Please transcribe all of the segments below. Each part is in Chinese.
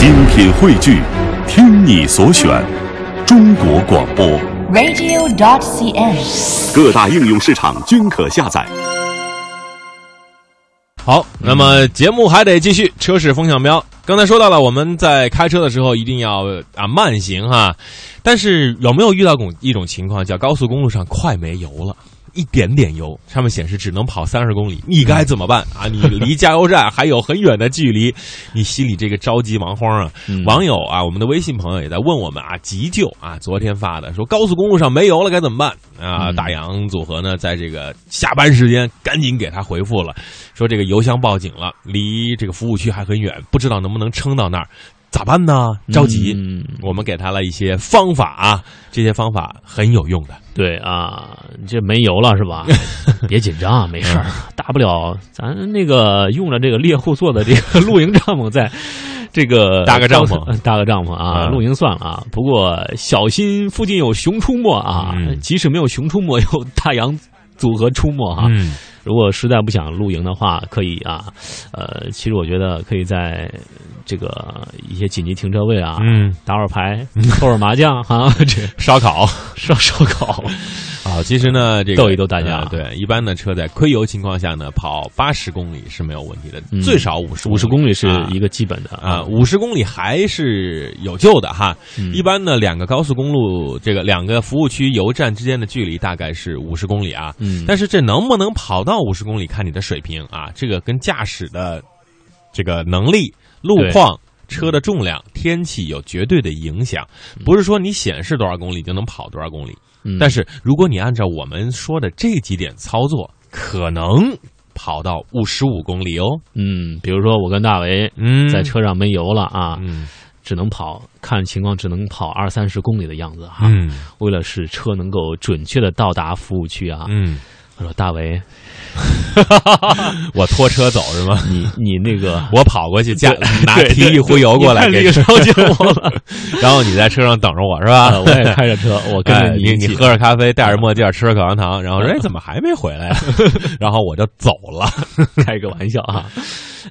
精品汇聚，听你所选，中国广播。radio.dot.cn，。各大应用市场均可下载。好，那么节目还得继续。车市风向标，刚才说到了，我们在开车的时候一定要啊慢行哈。但是有没有遇到过一种情况，叫高速公路上快没油了？一点点油，上面显示只能跑三十公里，你该怎么办啊？你 离加油站还有很远的距离，你心里这个着急忙慌啊！网友啊，我们的微信朋友也在问我们啊，急救啊，昨天发的说高速公路上没油了该怎么办啊？大洋组合呢，在这个下班时间赶紧给他回复了，说这个油箱报警了，离这个服务区还很远，不知道能不能撑到那儿。咋办呢？着急，嗯我们给他了一些方法啊，这些方法很有用的。对啊，这没油了是吧？别紧张啊，没事儿，大不了咱那个用了这个猎户座的这个露营帐篷，在 这个搭个帐篷搭个帐篷啊，嗯露营算了啊。不过小心附近有熊出没啊，嗯即使没有熊出没，有大洋组合出没啊。嗯，如果实在不想露营的话，可以啊，呃，其实我觉得可以在这个一些紧急停车位啊，嗯，打会儿牌，搓会儿麻将啊，这烧烤烧烧烤。啊，其实呢，这个逗一逗大家。呃对，一般的车在亏油情况下呢，跑八十公里是没有问题的，嗯。最少五十五十公里是啊。一个基本的啊，五十公里还是有救的哈。嗯。一般呢，两个高速公路这个两个服务区油站之间的距离大概是五十公里啊。嗯。但是这能不能跑到五十公里，看你的水平啊，这个跟驾驶的这个能力、路况。车的重量、天气有绝对的影响，不是说你显示多少公里就能跑多少公里。嗯。但是如果你按照我们说的这几点操作，可能跑到五十五公里哦。嗯，比如说我跟大为嗯。在车上没油了啊，嗯。只能跑，看情况只能跑二三十公里的样子哈。嗯。为了使车能够准确的到达服务区啊，嗯，我说大为，我拖车走是吗？你你那个我跑过去加 拿提一壶油过来给你看，你着急我了，然后你在车上等着我是啊吧？我也开着车，我跟着你你喝着咖啡，戴着墨镜，吃着口香糖，然后说：“哎，怎么还没回来呀？”然后我就走了。开个玩笑啊。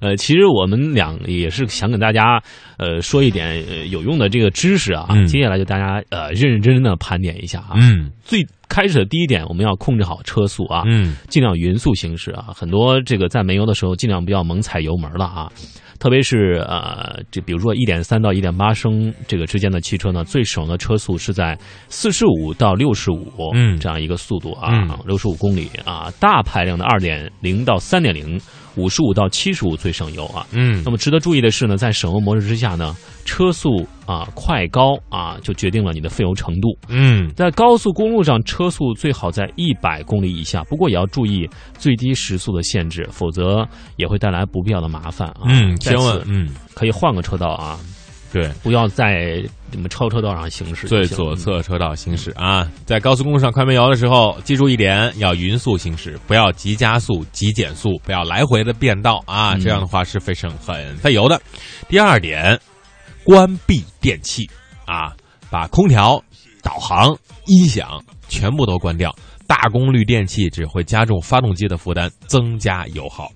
呃，其实我们俩也是想给大家呃说一点呃有用的这个知识啊。嗯接下来就大家呃认认真真的盘点一下啊。嗯最开始的第一点，我们要控制好车速啊，嗯尽量匀速行驶啊。很多这个在没油的时候，尽量不要猛踩油门了啊。特别是呃，这比如说一点三到一点八升这个之间的汽车呢，最省的车速是在四十五到六十五，嗯这样一个速度啊嗯，六十五公里啊。大排量的二点零到三点零，五十五到七十五最省油啊。嗯那么值得注意的是呢，在省油模式之下呢，车速啊快高啊就决定了你的费油程度。嗯在高速公路上，车速最好在一百公里以下，不过也要注意最低时速的限制，否则也会带来不必要的麻烦啊。嗯，千万嗯，可以换个车道啊，对，不要在你们超车道上行驶。最左侧车道行驶啊，在高速公路上快没油的时候，记住一点，要匀速行驶，不要急加速、急减速，不要来回的变道啊，嗯这样的话是非常很费油的。第二点，关闭电器啊，把空调、导航、音响全部都关掉。大功率电器只会加重发动机的负担，增加油耗。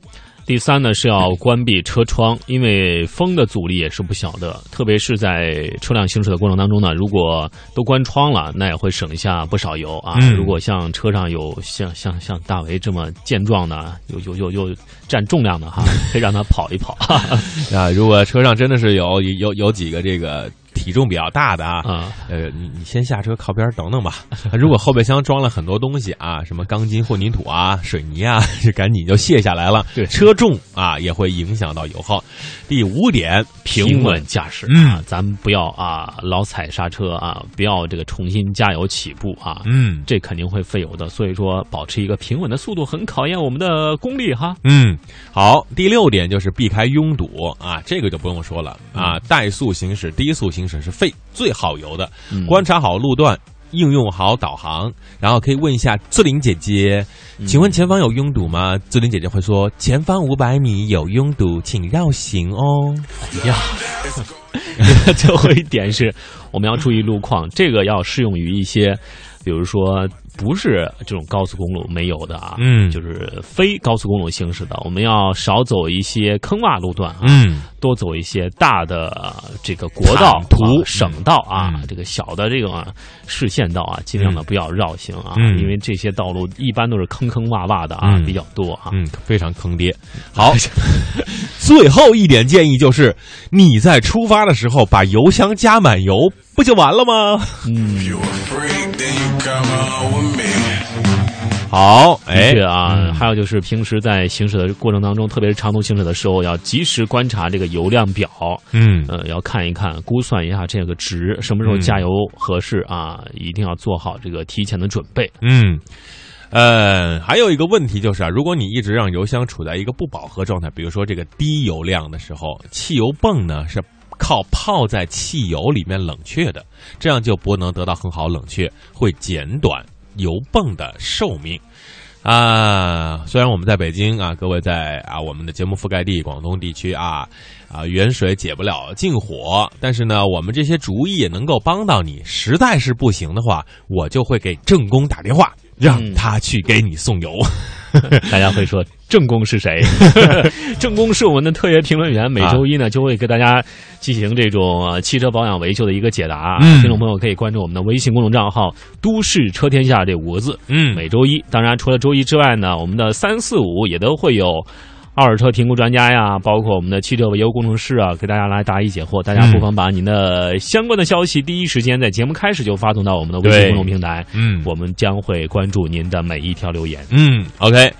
第三呢是要关闭车窗，因为风的阻力也是不小的，特别是在车辆行驶的过程当中呢，如果都关窗了，那也会省下不少油啊。嗯如果像车上有像像像大为这么健壮的，有有有有占重量的哈，可以让他跑一跑啊，如果车上真的是有有有几个这个体重比较大的啊，啊。呃，你你先下车靠边等等吧。如果后备箱装了很多东西啊，什么钢筋、混凝土啊、水泥啊，就 赶紧就卸下来了。对车重啊也会影响到油耗。第五点，平稳驾驶嗯啊，咱们不要啊老踩刹车啊，不要这个重新加油起步啊，嗯这肯定会费油的。所以说，保持一个平稳的速度很考验我们的功力哈。嗯，好。第六点就是避开拥堵啊，这个就不用说了啊，怠速行驶、低速行驶是费最好油的。嗯观察好路段。应用好导航，然后可以问一下志玲姐姐，请问前方有拥堵吗？志玲姐姐会说前方五百米有拥堵，请绕行哦。呀，最后一点是，我们要注意路况，这个要适用于一些，比如说不是这种高速公路没有的啊，嗯。就是非高速公路行驶的，我们要少走一些坑洼路段啊，嗯。多走一些大的呃这个国道坦途啊省道啊，嗯。这个小的这个啊市县道啊，尽量的不要绕行啊，嗯。因为这些道路一般都是坑坑洼洼的啊，嗯。比较多啊。嗯，非常坑爹。好，最后一点建议就是，你在出发的时候把油箱加满油，不就完了吗？嗯.好，的哎确啊，嗯还有就是平时在行驶的过程当中，特别是长途行驶的时候，要及时观察这个油量表，嗯呃，要看一看，估算一下这个值，什么时候嗯加油合适啊，一定要做好这个提前的准备。嗯。呃，还有一个问题就是啊，如果你一直让油箱处在一个不饱和状态，比如说这个低油量的时候，汽油泵呢是靠泡在汽油里面冷却的，这样就不能得到很好冷却，会减短油泵的寿命。啊，虽然我们在北京啊，各位在啊我们的节目覆盖地广东地区啊啊远水解不了近火，但是呢，我们这些主意也能够帮到你。实在是不行的话，我就会给正宫打电话，让嗯他去给你送油。大家会说正宫是谁？正宫是我们的特约评论员，每周一呢就会给大家进行这种呃汽车保养维修的一个解答。嗯听众朋友可以关注我们的微信公众账号“都市车天下”这五个字。嗯每周一，当然除了周一之外呢，我们的三四五也都会有。二手车评估专家呀，包括我们的汽车维修工程师啊，给大家来答疑解惑。大家不妨把您的相关的消息第一时间在节目开始就发送到我们的微信公众平台，嗯我们将会关注您的每一条留言。嗯，OK。